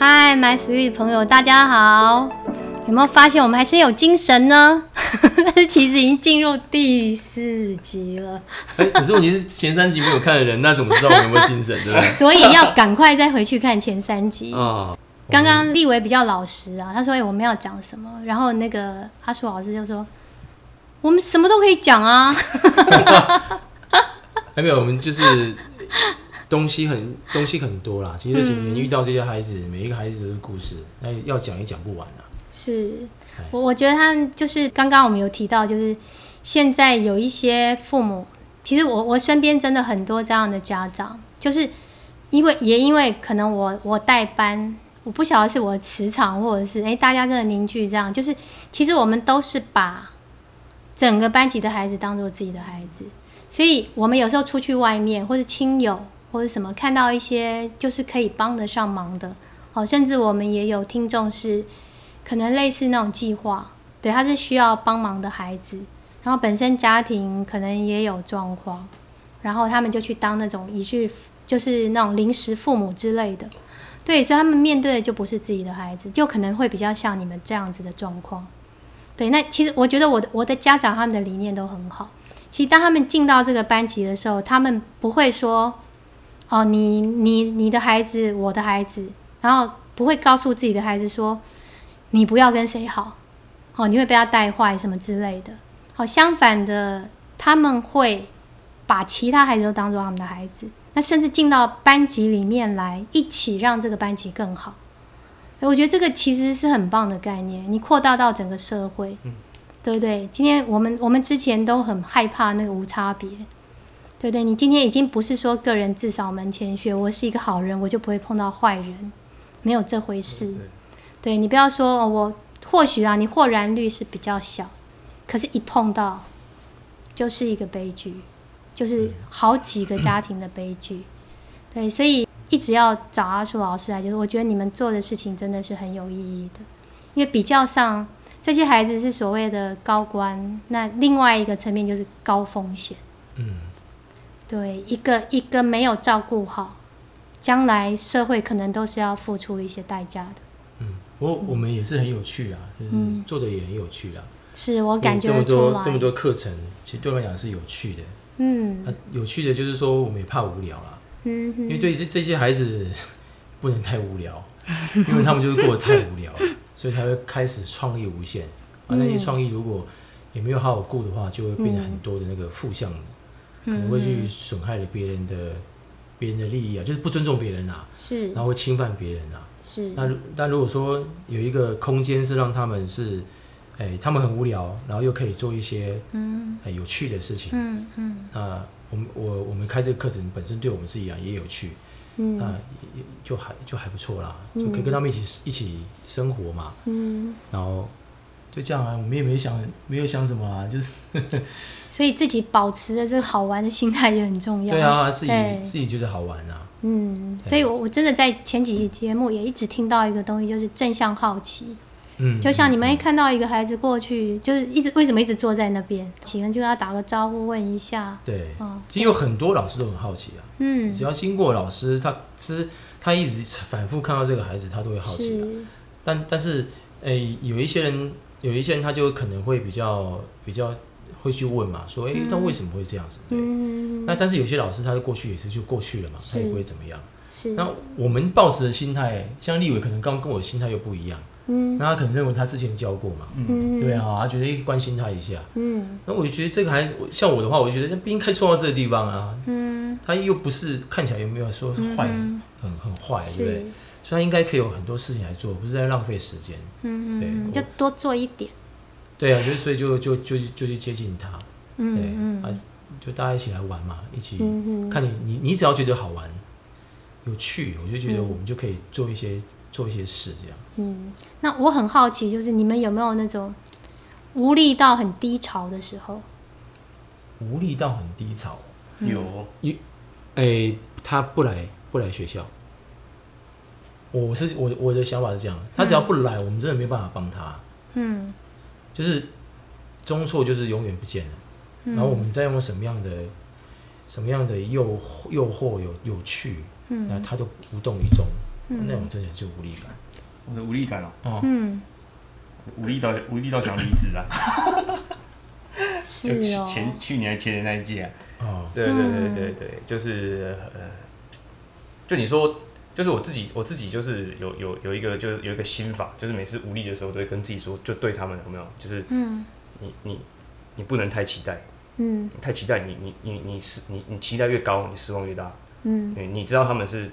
嗨，My Sweet 朋友，大家好！有没有发现我们还是有精神呢？其实已经进入第四集了，哎、可是问题是前三集没有看的人，那怎么知道我们有没有精神，对不对？所以要赶快再回去看前三集。啊，刚刚立维比较老实啊，他说：“哎、我们要讲什么？”然后那个阿树老师就说：“我们什么都可以讲啊。还没有，我们就是东西很东西很多啦。其实这几年遇到这些孩子，每一个孩子都是故事，那要讲也讲不完啊。”是我，我觉得他们就是刚刚我们有提到，就是现在有一些父母，其实我我身边真的很多这样的家长，就是因为也因为可能我我带班，我不晓得是我的磁场，或者是哎、大家真的凝聚这样，就是其实我们都是把整个班级的孩子当做自己的孩子，所以我们有时候出去外面或者亲友或者什么看到一些就是可以帮得上忙的，哦，甚至我们也有听众是。可能类似那种计划，对，他是需要帮忙的孩子，然后本身家庭可能也有状况，然后他们就去当那种一句就是那种临时父母之类的，对，所以他们面对的就不是自己的孩子，就可能会比较像你们这样子的状况。对，那其实我觉得我的我的家长他们的理念都很好。其实当他们进到这个班级的时候，他们不会说，哦，你你你的孩子，我的孩子，然后不会告诉自己的孩子说。你不要跟谁好，哦，你会被他带坏什么之类的。好，相反的，他们会把其他孩子都当做他们的孩子，那甚至进到班级里面来，一起让这个班级更好。我觉得这个其实是很棒的概念，你扩大到整个社会，对不对？今天我们我们之前都很害怕那个无差别，对不对？你今天已经不是说个人自扫门前雪，我是一个好人，我就不会碰到坏人，没有这回事。对你不要说、哦、我或许啊，你豁然率是比较小，可是，一碰到就是一个悲剧，就是好几个家庭的悲剧。对，所以一直要找阿树老师来，就是我觉得你们做的事情真的是很有意义的，因为比较上这些孩子是所谓的高官，那另外一个层面就是高风险。嗯，对，一个一个没有照顾好，将来社会可能都是要付出一些代价的。嗯我我们也是很有趣啊，就是做的也很有趣啊。是我感觉这么多这么多课程，其实对我来讲是有趣的。嗯啊，有趣的就是说，我们也怕无聊啦，嗯因为对这这些孩子不能太无聊，因为他们就是过得太无聊了，所以才会开始创意无限。啊，那些创意如果也没有好好顾的话，就会变成很多的那个负向的，可能会去损害了别人的别人的利益啊，就是不尊重别人啊，是。然后会侵犯别人啊。是。那如但如果说有一个空间是让他们是，哎、他们很无聊，然后又可以做一些嗯。哎、有趣的事情，嗯嗯。那我们我我们开这个课程本身对我们自己啊也有趣，嗯。那也也就还就还不错啦，就可以跟他们一起一起生活嘛，嗯，然后就这样啊，我们也没想没有想什么啊，就是 所以自己保持的这个好玩的心态也很重要。对啊，自己自己觉得好玩啊，嗯，所以我我真的在前几期节目也一直听到一个东西，就是正向好奇。嗯，就像你们一看到一个孩子过去，就是一直为什么一直坐在那边，请人就跟他打个招呼，问一下。对，哦，其实有很多老师都很好奇啊，嗯，只要经过老师，他之他一直反复看到这个孩子，他都会好奇但但是，诶、有一些人，有一些人他就可能会比较比较会去问嘛，说，诶、那为什么会这样子？对。嗯，那但是有些老师他过去也是就过去了嘛，他也不会怎么样。是，那我们抱持的心态，像立伟可能刚跟我的心态又不一样，嗯。那他可能认为他之前教过嘛，嗯，对，啊，他觉得关心他一下。嗯。那我就觉得这个还像我的话，我就觉得那不应该送到这个地方啊，嗯，他又不是看起来有没有说是坏，嗯。很很坏，对不对？是？，所以他应该可以有很多事情来做，不是在浪费时间。嗯对嗯，就多做一点。对啊，就是所以就就就就去接近他，嗯嗯啊，就大家一起来玩嘛，一起看你你你只要觉得好玩、有趣，我就觉得嗯我们就可以做一些做一些事这样。嗯，那我很好奇，就是你们有没有那种无力到很低潮的时候？无力到很低潮，有哎、他不来不来学校，我是我我的想法是这样，他只要不来，我们真的没办法帮他，嗯就是中错就是永远不见了。嗯然后我们再用什么样的什么样的诱诱惑有有趣，嗯那嗯他都无动于衷。那种真的就无力感。我的无力感哦、哦，嗯，无力到无力到想离职啊！就去哦，前去年前年那一届啊，哦，对对对对对，就是呃，就你说，就是我自己我自己就是有有有一个就是有一个心法，就是每次无力的时候都会跟自己说，就对他们有没有，就是嗯。你你你不能太期待，嗯。太期待你你你你失你你期待越高，你失望越大，嗯。你知道他们是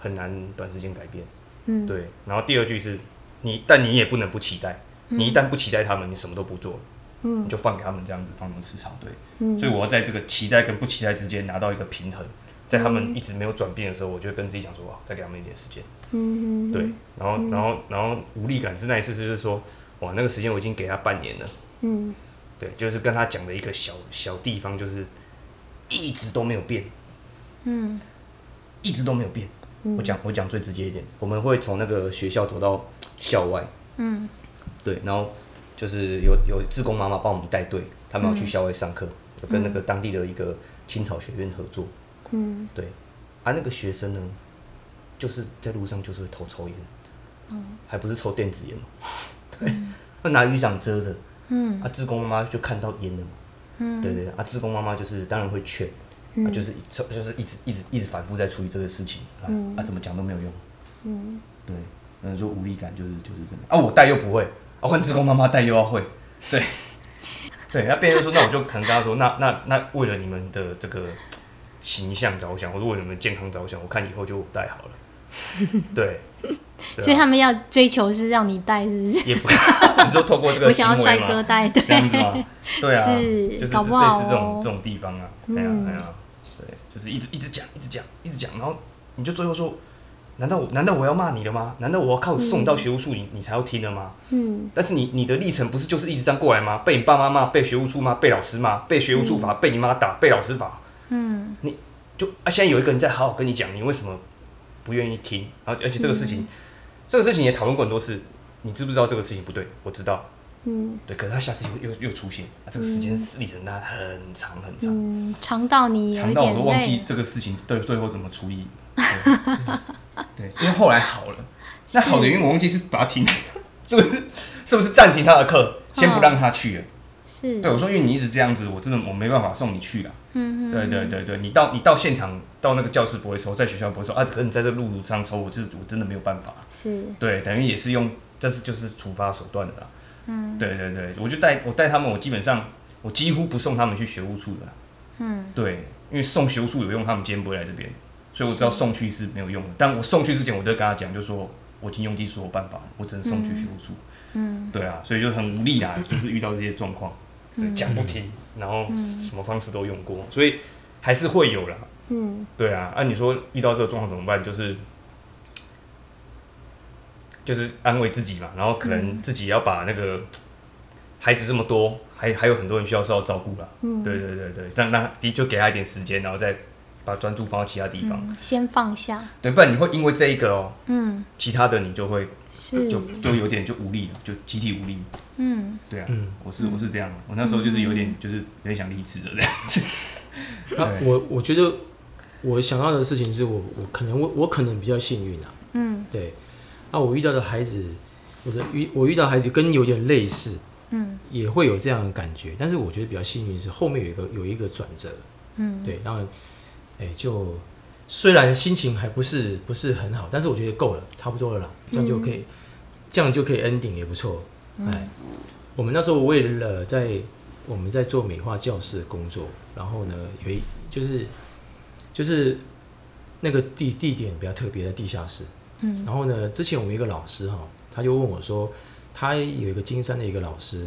很难短时间改变，嗯，对。然后第二句是你，但你也不能不期待，你一旦不期待他们，你什么都不做，嗯。你就放给他们这样子，放他们吃草，对。嗯。所以我要在这个期待跟不期待之间拿到一个平衡，在他们一直没有转变的时候，我就跟自己讲说，哇，再给他们一点时间，嗯嗯对。然后，然后，然后无力感是那一次，就是说，哇，那个时间我已经给他半年了，嗯。对，就是跟他讲的一个小小地方，就是一直都没有变，嗯。一直都没有变。我讲我讲最直接一点，我们会从那个学校走到校外，嗯。对，然后就是有有志工妈妈帮我们带队，他们要去校外上课，有跟那个当地的一个青草学院合作，嗯。对，啊，那个学生呢，就是在路上就是会偷抽烟，还不是抽电子烟哦，对，会拿雨伞遮着，嗯。啊，志工妈妈就看到烟了嘛，嗯。对对，啊，志工妈妈就是当然会劝，啊，就是就是一直一直一直反复在处理这个事情，啊啊，怎么讲都没有用，嗯。对，嗯，说无力感就是就是这样啊，我带又不会，啊，换志工妈妈带又要会，对，对，那别人就说，那我就可能跟他说，那那那为了你们的这个形象着想，或者为了你们健康着想，我看以后就我带好了，对，所以他们要追求是让你带，是不是？也不，你说透过这个 我想要帅？哥带，对这样子吗？对啊，是就是搞不好类似这种哦这种地方啊，哎呀嗯哎呀，对，就是一直一直讲，一直讲，一直讲，然后你就最后说，难道我难道我要骂你了吗？难道我要靠送你到学务处你你才要听了吗？嗯但是你你的历程不是就是一直这样过来吗？被你爸妈骂，被学务处骂，被老师骂，被学务处罚，被你妈打，被老师罚，嗯你就啊，现在有一个人在好好跟你讲，你为什么不愿意听？然后而且这个事情，这个事情也讨论过很多次，你知不知道这个事情不对？我知道，嗯对，可是他下次又又又出现，啊，这个时间历程它很长很长，嗯，长到你长到我都忘记，这个事情对最后怎么处理。对，对因为后来好了，那好的原因我忘记是把它停，是 不是？是不是暂停他的课，先不让他去了？是，对，我说因为你一直这样子，我真的我没办法送你去啊。嗯对对对对，你到你到现场到那个教室不会抽，在学校不会抽啊，可是你在这路上抽，我就是我真的没有办法。是，对，等于也是用这是就是处罚手段的啦。嗯，对对对，我就带我带他们，我基本上我几乎不送他们去学务处的啦。嗯对，因为送学务处有用，他们今天不会来这边，所以我知道送去是没有用的。但我送去之前，我都跟他讲，就说我已经用尽所有办法，我只能送去学务处。嗯对啊，所以就很无力啊，就是遇到这些状况，对，讲不听，然后什么方式都用过，所以还是会有啦。嗯。对啊，按、你说遇到这个状况怎么办？就是就是安慰自己嘛，然后可能自己要把那个孩子这么多，还还有很多人需要受到照顾啦。嗯，对对对对，让让的就给他一点时间，然后再把专注放到其他地方。嗯先放下，对，不然你会因为这一个哦，嗯。其他的你就会是，就就有点就无力了，就集体无力。嗯。对啊，嗯。我是我是这样，我那时候就是有点就是有点想离职了这样子。啊，我我觉得我想到的事情是我我可能我我可能比较幸运啊，嗯。对，啊，我遇到的孩子，我的遇我遇到孩子跟你有点类似，嗯。也会有这样的感觉，但是我觉得比较幸运是后面有一个有一个转折，嗯，对，然后哎就虽然心情还不是不是很好，但是我觉得够了，差不多了啦，这样就可以，这样就可以 ending 也不错，哎，我们那时候为了在我们在做美化教室的工作，然后呢有一就是就是那个地地点比较特别的地下室，嗯。然后呢，之前我们一个老师哈，他就问我说，他有一个金山的一个老师，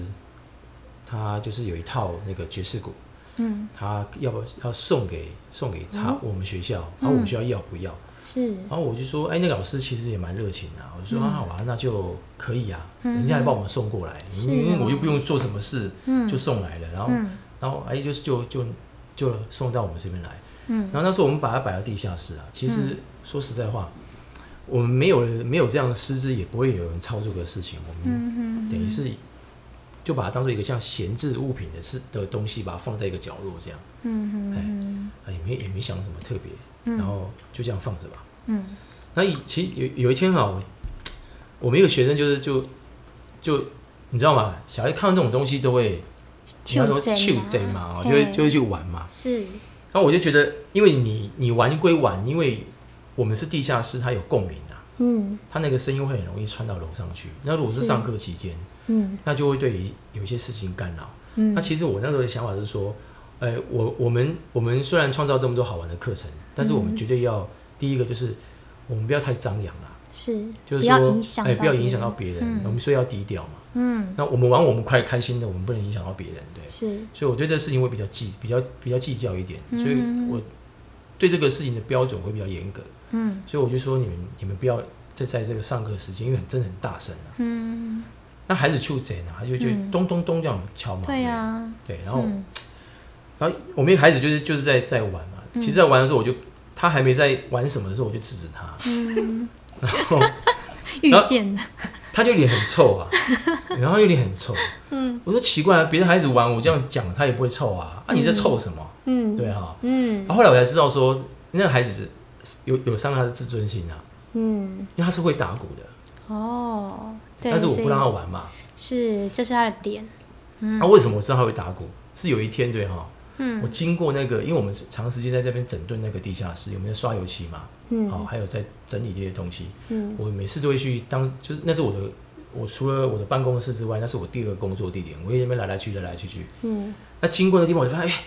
他就是有一套那个爵士鼓，嗯。他要不要送给送给他、哦我们学校，然后我们学校要不要？是，然后我就说，哎，那个老师其实也蛮热情的啊、我就说、啊，好啊，那就可以啊，嗯。人家还帮我们送过来，是。因为哦我又不用做什么事，嗯。就送来了，然后、嗯。然后哎，就是就就就送到我们这边来。嗯。然后那时候我们把它摆到地下室啊，其实说实在话，我们没有没有这样的师资，也不会有人操作的事情，我们嗯。等于是就把它当做一个像闲置物品的事的东西，把它放在一个角落这样，嗯嗯哎也没也没想什么特别，嗯然后就这样放着吧。嗯那以其实有有一天啊，我我们一个学生就是就就你知道吗？小孩看到这种东西都会，你要说手去贼贼嘛，哦就会就会去玩嘛。是，然后我就觉得，因为你你玩归玩，因为我们是地下室，它有共鸣啊，嗯它那个声音会很容易传到楼上去。那如果是是上课期间，嗯那就会对有一些事情干扰。嗯那其实我那时候的想法是说，呃，我我们我们虽然创造这么多好玩的课程，但是我们绝对要、第一个就是我们不要太张扬啦，是，就是说哎，不要影响到别人，嗯我们所以要低调嘛。嗯，那我们玩我们快开心的，我们不能影响到别人，对。是，所以我对这个事情会比较计比较比较计较一点，嗯所以我对这个事情的标准会比较严格。嗯所以我就说你们你们不要再在这个上课时间，因为很真的很大声啊。嗯，那孩子就贼呢，他就就嗯。咚咚咚这样敲嘛。对呀，对，然后、嗯。然后我们一孩子就是就是在在玩嘛，嗯。其实，在玩的时候我就他还没在玩什么的时候，我就制止他，嗯，然后 遇见。了，他就脸很臭啊，然后又脸很臭。嗯。我说奇怪啊，别的孩子玩我这样讲他也不会臭啊，啊你在臭什么？嗯，对啊。嗯。然后后来我才知道说，那个孩子有有伤他的自尊心啊，嗯，因为他是会打鼓的，哦，对，但是我不让他他，玩嘛。是，这是他的点，那、为什么我知道他会打鼓？是有一天对哈，嗯我经过那个，因为我们是长时间在这边整顿那个地下室，有没有刷油漆嘛？嗯好、还有在整理这些东西。嗯我每次都会去当，就是那是我的，我除了我的办公室之外，那是我第二个工作地点。我在那边来来去去来来去去。嗯那经过的地方，我就发现，哎、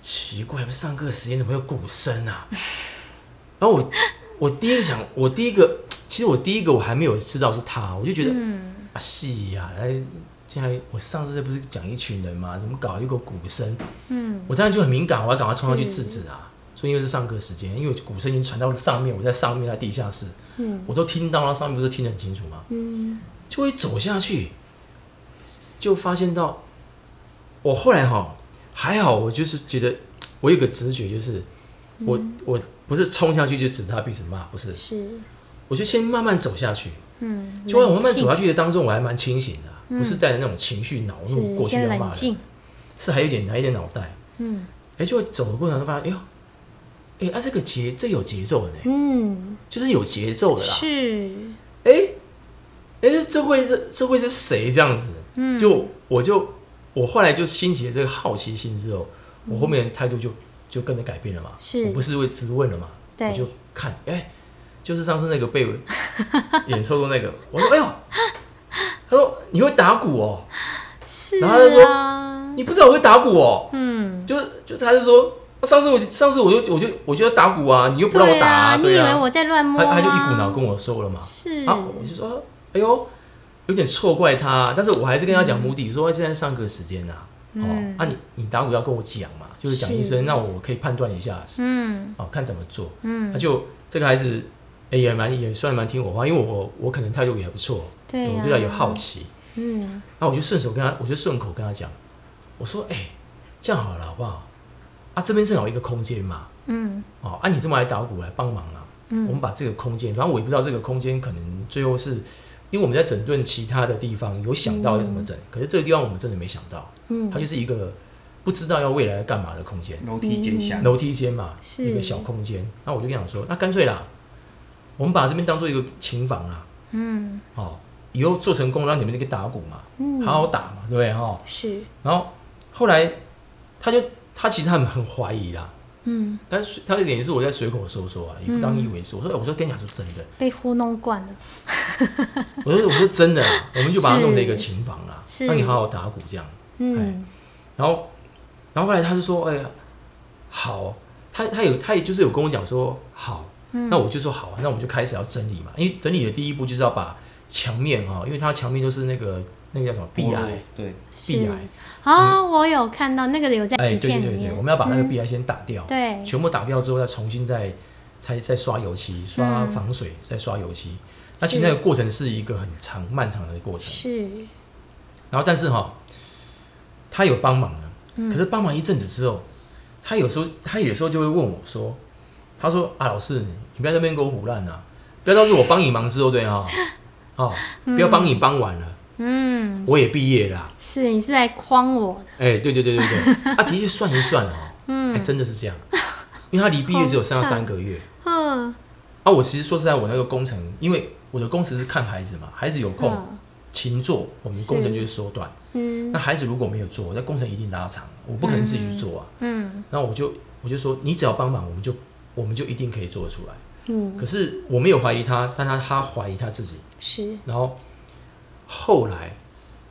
奇怪，上课时间怎么有鼓声啊？然后我我第一个想，我第一个，其实我第一个我还没有知道是他，我就觉得、嗯。啊，是呀、哎，现在我上次这不是讲一群人嘛，怎么搞一个鼓声？嗯。我当然就很敏感，我要赶快冲上去制止啊。所以因为是上课时间，因为鼓声已经传到了上面，我在上面在地下室，嗯。我都听到了，上面不是听得很清楚吗？嗯。就会走下去，就发现到，我后来哈还好，我就是觉得我有个直觉，就是我、嗯。我不是冲下去就指他鼻子骂，不是，是，我就先慢慢走下去。嗯，就我慢慢走下去的当中，我还蛮清醒的啊、嗯。不是带着那种情绪恼怒是过去先要骂人，是还有点还有点脑袋。嗯。哎、就走的过程中发现，哎呦，哎、啊这个节这有节奏的呢，嗯，就是有节奏的啦。是，哎、哎、这会是这会是谁这样子？嗯，就我就我后来就兴起了这个好奇心之后，我后面的态度就就跟着改变了嘛。是。我不是会直问了嘛，对。我就看，哎、就是上次那个被 演抽的那个，我说，哎呦，他说你会打鼓哦，是然后他就说啊，你不知道我会打鼓哦，嗯，就就他就说，上次我上次我就我就我就要打鼓啊，你又不让我打、对啊，你对啊，以为我在乱摸他他就一股脑跟我说了嘛，是，啊，我就说，哎呦，有点错怪他，但是我还是跟他讲目的，说现在上课时间呐、哦嗯，啊你你打鼓要跟我讲嘛，就是讲一是。声，那我可以判断一下，嗯。哦，看怎么做。嗯。他，就这个孩子，哎也蛮也算蛮听我话，因为我我可能态度也还不错，对啊我对他有好奇，嗯。那我就顺手跟他，我就顺口跟他讲，我说，哎，这样好了好不好？啊，这边正好一个空间嘛，嗯。哦，啊，你这么爱打鼓来帮忙啊，嗯。我们嗯把这个空间，反正我也不知道这个空间可能最后是，因为我们在整顿其他的地方有想到要怎么整，可是这个地方我们真的没想到，嗯，它就是一个不知道要未来要干嘛的空间，楼梯间下，楼梯间嘛，是一个小空间。那我就跟他讲说，那干脆啦，我们把这边当做一个琴房啊，嗯。哦，以后做成功让你们那个打鼓嘛，嗯，好好打嘛，对不对？哈？是，然后后来他就他其实他很很怀疑啦。嗯，但是他的点是我在随口说说啊，也不当一回事。我说，哎我说跟你讲说真的，被糊弄惯了，我说我说真的啊，我们就把它弄成一个琴房啦，是。让你好好打鼓这样。嗯。然后，然后后来他就说，哎呀，好，他他有他也就是有跟我讲说好，嗯，那我就说好啊，那我们就开始要整理嘛，因为整理的第一步就是要把墙面啊，因为它墙面都是那个那个叫什么壁癌，对，壁癌，啊，我有看到那个有在哎，对对对我们要把那个嗯。壁癌先打掉，对，全部打掉之后，再重新再再再刷油漆，刷嗯。防水，再刷油漆。那其实那个过程是一个很长漫长的过程。是，然后但是哈，他有帮忙的，嗯。可是帮忙一阵子之后，他有时候他有时候就会问我说，他说啊老师，你不要在那边给我胡乱啊，不要到时候我帮你忙之后对哈，哦，不要帮你帮完了，嗯，我也毕业啦。是你是来诓我的，哎、对对对对对，啊的确算一算哦，哎、嗯真的是这样，因为他离毕业只有剩下三个月。嗯，啊，啊，我其实说实在，我那个工程，因为我的工程是看孩子嘛，孩子有空嗯勤做，我们工程就会缩短。嗯。那孩子如果没有做，那工程一定拉长，我不可能自己去做啊。嗯。那我就我就说，你只要帮忙，我们就我们就一定可以做得出来。嗯，可是我没有怀疑他，但他他怀疑他自己。是然后后来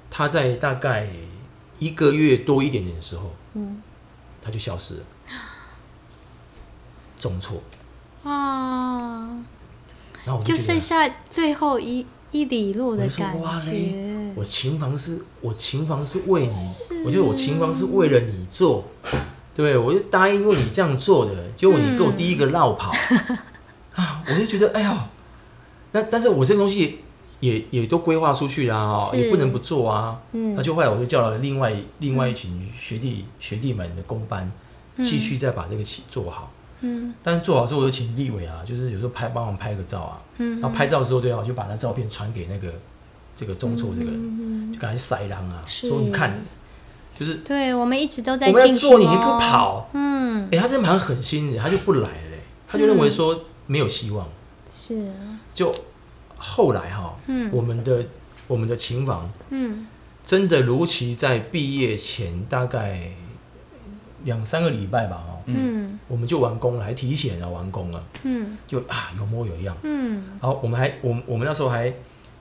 他在大概一个月多一点点的时候，嗯他就消失了，中错。啊，然后我就就剩下最后一一里路的感觉，我琴房是我琴房是为你，我觉得我琴房是为了你做，对我就答应为你这样做的，结果你给我第一个绕跑、啊，我就觉得哎呀，那但是我这个东西也也都规划出去啦、哦，也不能不做啊。嗯。那就后来我就叫了另外另外一群学弟学弟们的工班，继续再把这个起做好。嗯。但是做好之后，我就请立伟啊，就是有时候拍帮忙拍个照啊，嗯然后拍照之后，对啊，我就把那照片传给那个这个中错这个人，嗯，就赶快塞狼啊，是。说你看，就是对，我们一直都在我们要做，你还给我哦，跑，嗯，哎、他真的蛮狠心的，他就不来了嘞，他就认为说没有希望，是，就后来哈、嗯。我们的我们的琴房嗯。真的如期在毕业前大概两三个礼拜吧，哦，嗯。我们就完工了，还提前啊完工了，嗯。就啊有模有样。嗯。然后我们还我们我们那时候还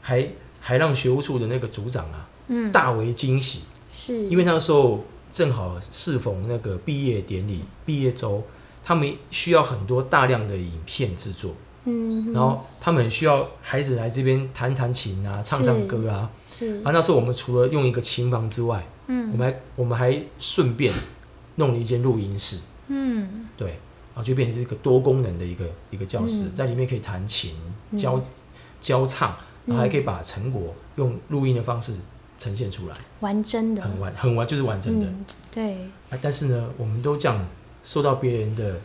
还还让学务处的那个组长啊嗯，大为惊喜，是，因为那个时候正好适逢那个毕业典礼、毕业周，他们需要很多大量的影片制作，嗯，然后他们需要孩子来这边弹弹琴啊、唱唱歌啊。是。啊，那时候我们除了用一个琴房之外，嗯。我嗯们还我们还顺便弄了一间录音室，嗯。对，然后就变成是一个多功能的一个一个教室，嗯在里面可以弹琴、嗯。教教唱，然后还嗯可以把成果用录音的方式呈现出来，完真的，很完很完就是完整的。嗯，对，啊，但是呢，我们都这样受到别人的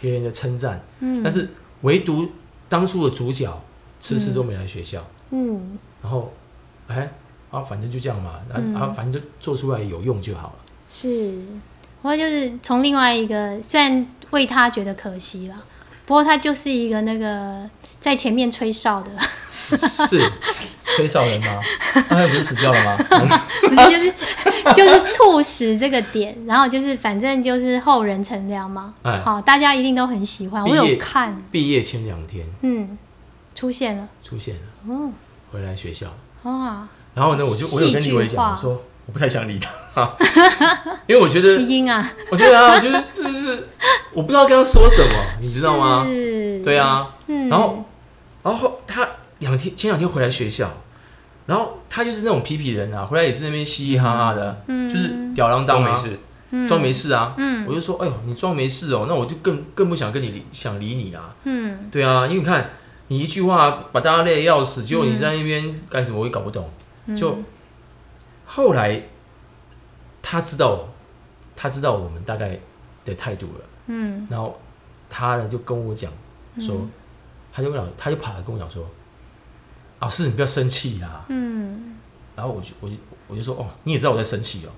别人的称赞，嗯，但是唯独当初的主角迟迟都没来学校，嗯。然后哎啊，反正就这样嘛，啊、嗯。啊，反正就做出来有用就好了。是，我就是从另外一个，虽然为他觉得可惜了，不过他就是一个那个在前面吹哨的，是吹哨人吗？他还不是死掉了吗？不是就是就是促使这个点，然后就是反正就是后人乘凉嘛，哎。好，大家一定都很喜欢，我有看，毕业前两天。嗯，出现了，出现了，嗯，回来学校，哇，然后呢，我就我有跟李伟讲，我说我不太想理他，因为我觉基得，因啊，我觉得啊，我觉得这是我不知道跟他说什么，你知道吗？是，对，啊，嗯，然后然后他两天前两天回来学校，然后他就是那种皮皮人啊，回来也是那边嘻嘻哈哈的，嗯。就是吊儿郎当没事，装没事啊。嗯。我就说，哎呦，你装没事哦，那我就更更不想跟你理想理你啊。嗯。对啊，因为你看你一句话把大家累得要死，结果你在那边干什么，我也搞不懂。嗯，就后来他知道，他知道我们大概的态度了，嗯。然后他呢就跟我讲说，他就跟老他就跑来跟我讲说，老师你不要生气啦。嗯然后我就我就我就说哦，你也知道我在生气哦。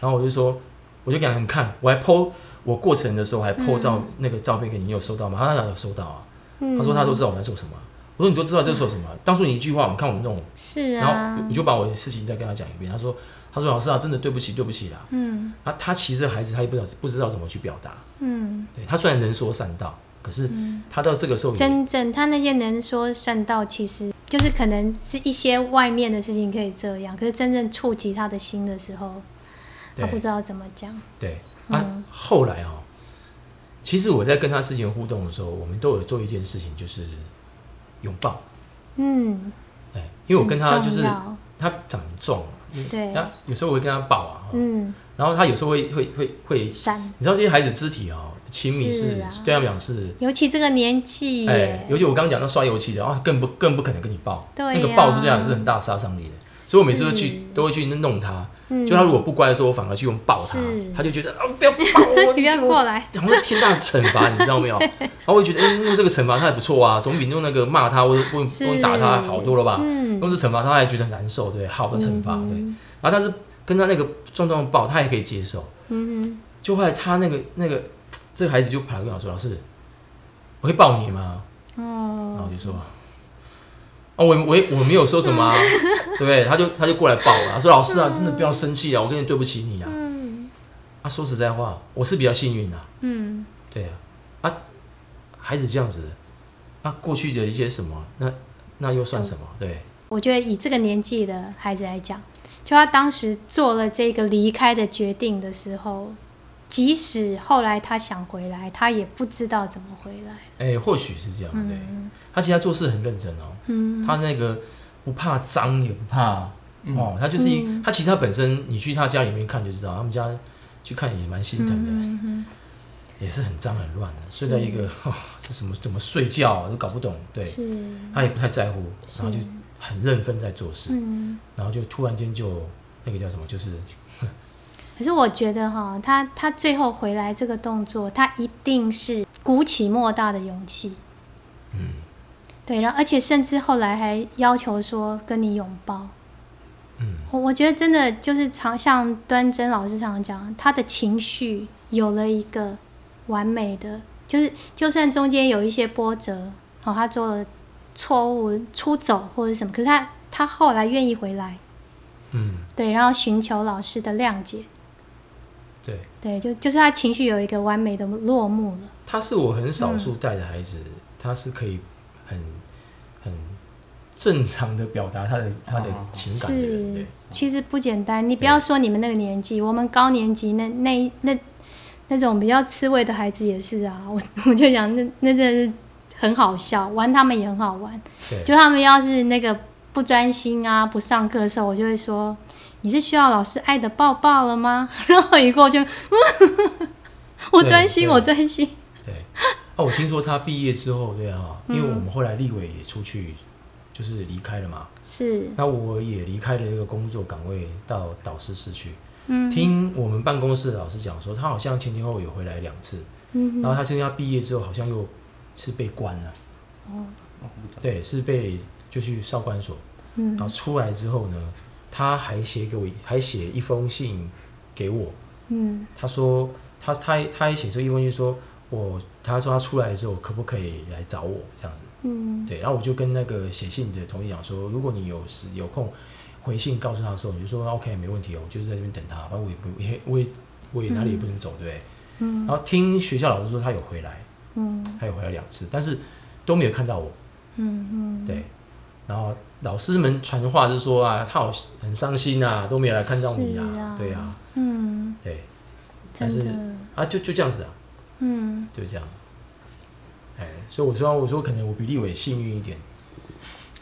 然后我就说，我就给他们看，我还 PO 我过程的时候还 PO 照、那个照片给你，你有收到吗？他说他有收到啊。嗯，他说他都知道我在做什么。我说你都知道在做什么？当初你一句话，我们看我们这种，是啊然后啊我，就把我的事情再跟他讲一遍。他说他说老师啊，真的对不起对不起啦。嗯啊，他其实孩子他也不知道不知道怎么去表达。嗯。对他虽然能说善道，可是他到这个时候也真正他那些能说善道，其实就是可能是一些外面的事情可以这样，可是真正触及他的心的时候，他不知道怎么讲。对。啊，后来哦，其实我在跟他之前互动的时候，我们都有做一件事情，就是拥抱。嗯，哎，因为我跟他就是他长重，对，他有时候我会跟他抱啊，嗯，然后他有时候会会会会，善，你知道这些孩子肢体哦，亲密是对他们讲是。尤其这个年纪哎耶，，尤其我刚刚讲到刷油漆的，啊，更不更不可能跟你抱，那个抱是这样是很大杀伤力的，所以我每次都去都会去弄他，嗯。就他如果不乖的时候，我反而去用抱他，他就觉得啊不要抱我，不要过来，然后天大的惩罚，你知道没有？然后我就觉得，嗯，用这个惩罚他也不错啊，总比用那个骂他或者或是。或者打他好多了吧？嗯。用这惩罚他还觉得很难受，对，好的惩罚，对。嗯然后但是跟他那个壮壮的抱，他也可以接受。嗯就后来他那个那个这个孩子就跑来跟我说：“老师，我会抱你吗？”哦然后哦我，就说，哦，我我我没有说什么、啊，对不对？他就他就过来抱我，他说老师啊，真的不要生气啊，我跟你对不起你啊。啊，说实在话，我是比较幸运啊，嗯，对啊，啊，孩子这样子，那、过去的一些什么，那那又算什么？对，我觉得以这个年纪的孩子来讲，就他当时做了这个离开的决定的时候，即使后来他想回来，他也不知道怎么回来。哎、或许是这样，对。他其实他做事很认真哦，嗯他那个不怕脏，也不怕、嗯哦，他就是一、嗯他其实他本身，你去他家里面看就知道，他们家去看也蛮心疼的，嗯也是很脏很乱的，睡在一个哦，这什么怎么睡觉、都搞不懂，对，是，他也不太在乎，然后就很认分在做事，嗯。然后就突然间就那个叫什么，就是可是我觉得哈，他他最后回来这个动作，他一定是鼓起莫大的勇气。嗯，对，然后而且甚至后来还要求说跟你拥抱。嗯，我我觉得真的就是常像端真老师常常讲，他的情绪有了一个完美的，就是就算中间有一些波折，哦，他做了错误出走或者什么，可是他他后来愿意回来，嗯，对，然后寻求老师的谅解，对，对，就就是他情绪有一个完美的落幕了。他是我很少嗯数带的孩子，他是可以很很正常的表达他的他的情感的人，是对，，其实不简单。你不要说你们那个年纪，我们高年级那那那那种比较吃味的孩子也是啊。我我就想，那那真的是很好笑，玩他们也很好玩。对，就他们要是那个不专心啊，不上课的时候，我就会说：“你是需要老师爱的抱抱了吗？” 然后一过就，我专心，我专心。对，啊，我听说他毕业之后，对啊，因为嗯我们后来立委也出去，就是离开了嘛，是，那我也离开了这个工作岗位，到导师室去。嗯。听我们办公室的老师讲说，他好像前前后后有回来两次，嗯然后他现在毕业之后，好像又是被关了，哦。对，是被就去少管所，嗯。然后出来之后呢，他还写给我，还写一封信给我，嗯。他说他他他还写出一封信说，我他说他出来之后可不可以来找我这样子，嗯。对，然后我就跟那个写信的同学讲说，如果你有时有空回信告诉他的时候，你就说 OK 没问题哦，我就是在这边等他，反正我也不也 我也我也哪里也不能走，对不对？嗯。然后听学校老师说他有回来，嗯。他有回来两次，但是都没有看到我，嗯嗯，对。然后老师们传话是说啊，他好很伤心啊，都没有来看到你是啊。对啊，嗯，对。但是，啊，就就这样子啊，嗯。就这样。哎，所以我说我说可能我比立伟幸运一点，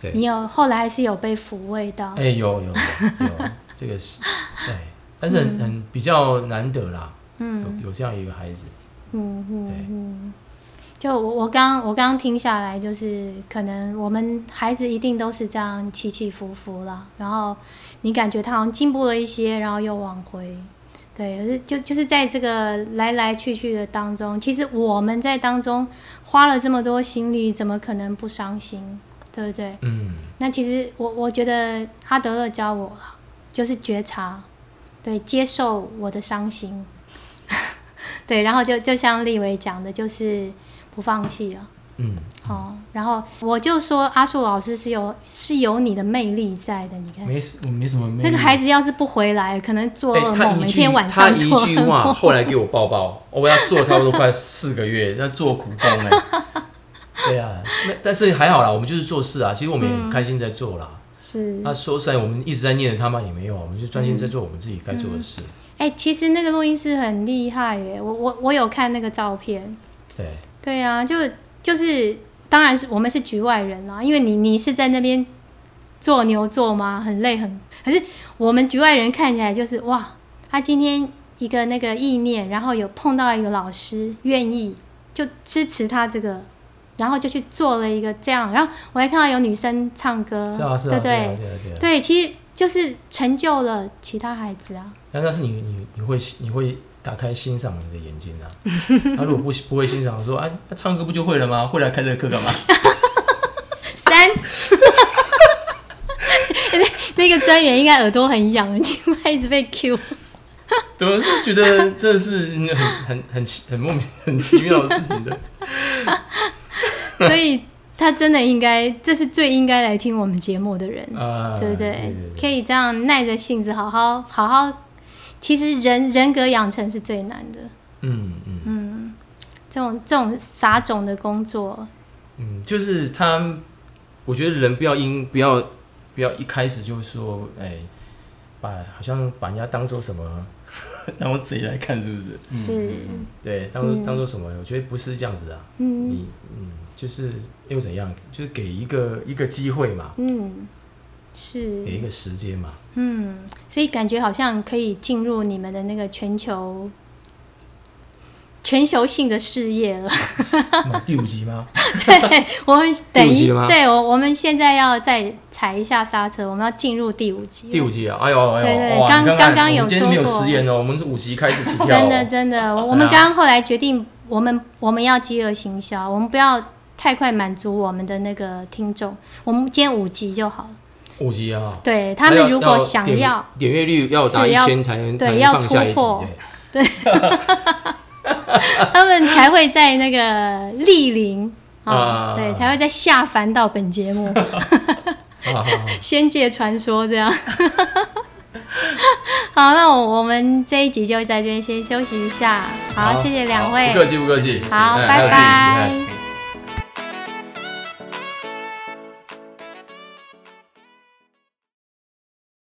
对。你有后来还是有被抚慰到，哎、有有有有，这个是，对，但是很很比较难得啦，嗯。有有这样一个孩子，嗯嗯。就我我刚我刚刚听下来，就是可能我们孩子一定都是这样起起伏伏啦，然后你感觉他好像进步了一些，然后又往回，对，可是就就是在这个来来去去的当中，其实我们在当中花了这么多心力，怎么可能不伤心，对不对？嗯，那其实我我觉得阿德勒教我啦，就是觉察，对，接受我的伤心，对，然后就就像立伟讲的，就是不放弃了。嗯，哦，然后我就说阿树老师是有是有你的魅力在的，你看。没什我没什么魅力。那个孩子要是不回来，可能做哎噩一句每天晚他一上做句话，噩梦。后来给我抱抱，我要做差不多快四个月，要做苦工哎、对啊，那但是还好啦，我们就是做事啊，其实我们也很开心在做啦。是，那、说实在，我们一直在念着他们也没有，我们就专心在做我们自己该做的事。哎、其实那个录音师很厉害耶，我我我有看那个照片，对，对啊，就就是，当然是我们是局外人啦，因为你你是在那边做牛做马，很累很，可是我们局外人看起来就是哇，他今天一个那个意念，然后有碰到一个老师愿意就支持他这个，然后就去做了一个这样，然后我还看到有女生唱歌，是啊，是啊，对不对啊，对？对啊，对啊。对，其实就是成就了其他孩子啊，但那是你你你会你会打开欣赏你的眼睛啊。他、如果不不会欣赏，说啊，那唱歌不就会了吗？会来开这个课干嘛？三，那 那个专员应该耳朵很痒，因为一直被 Q。怎么是觉得这是很很很奇很莫名很奇妙的事情的。所以他真的应该，这是最应该来听我们节目的人，啊，对不对？对可以这样耐着性子，好好好好。其实人人格养成是最难的，嗯嗯嗯这种这种撒种的工作，嗯，就是他，我觉得人不要因不要不要一开始就说，哎，把好像把人家当做什么 当做贼来看，是不是？是对，当做当做什么？我觉得不是这样子啊。嗯你嗯，就是又怎样？就是给一个一个机会嘛，嗯是给一个时间嘛。嗯，所以感觉好像可以进入你们的那个全球全球性的事业了。第五集吗？对，我们等一对我我们现在要再踩一下刹车，我们要进入第五集。第五集啊！哎呦哎呦，对对哇！刚刚刚有说过没有哦，我们是五集开始起跳哦。真的真的，我们刚刚后来决定，我们我们要饥饿行销，我们不要太快满足我们的那个听众，我们今天五集就好了。五集啊！对他们如果想点要，点阅率要达一千才能对要突破对 他们才会在那个莅临啊，啊对，才会在下凡到本节目《仙界传说》这样。好，那我我们这一集就在这边先休息一下。好，好谢谢两位不。客气不客气。好，拜拜。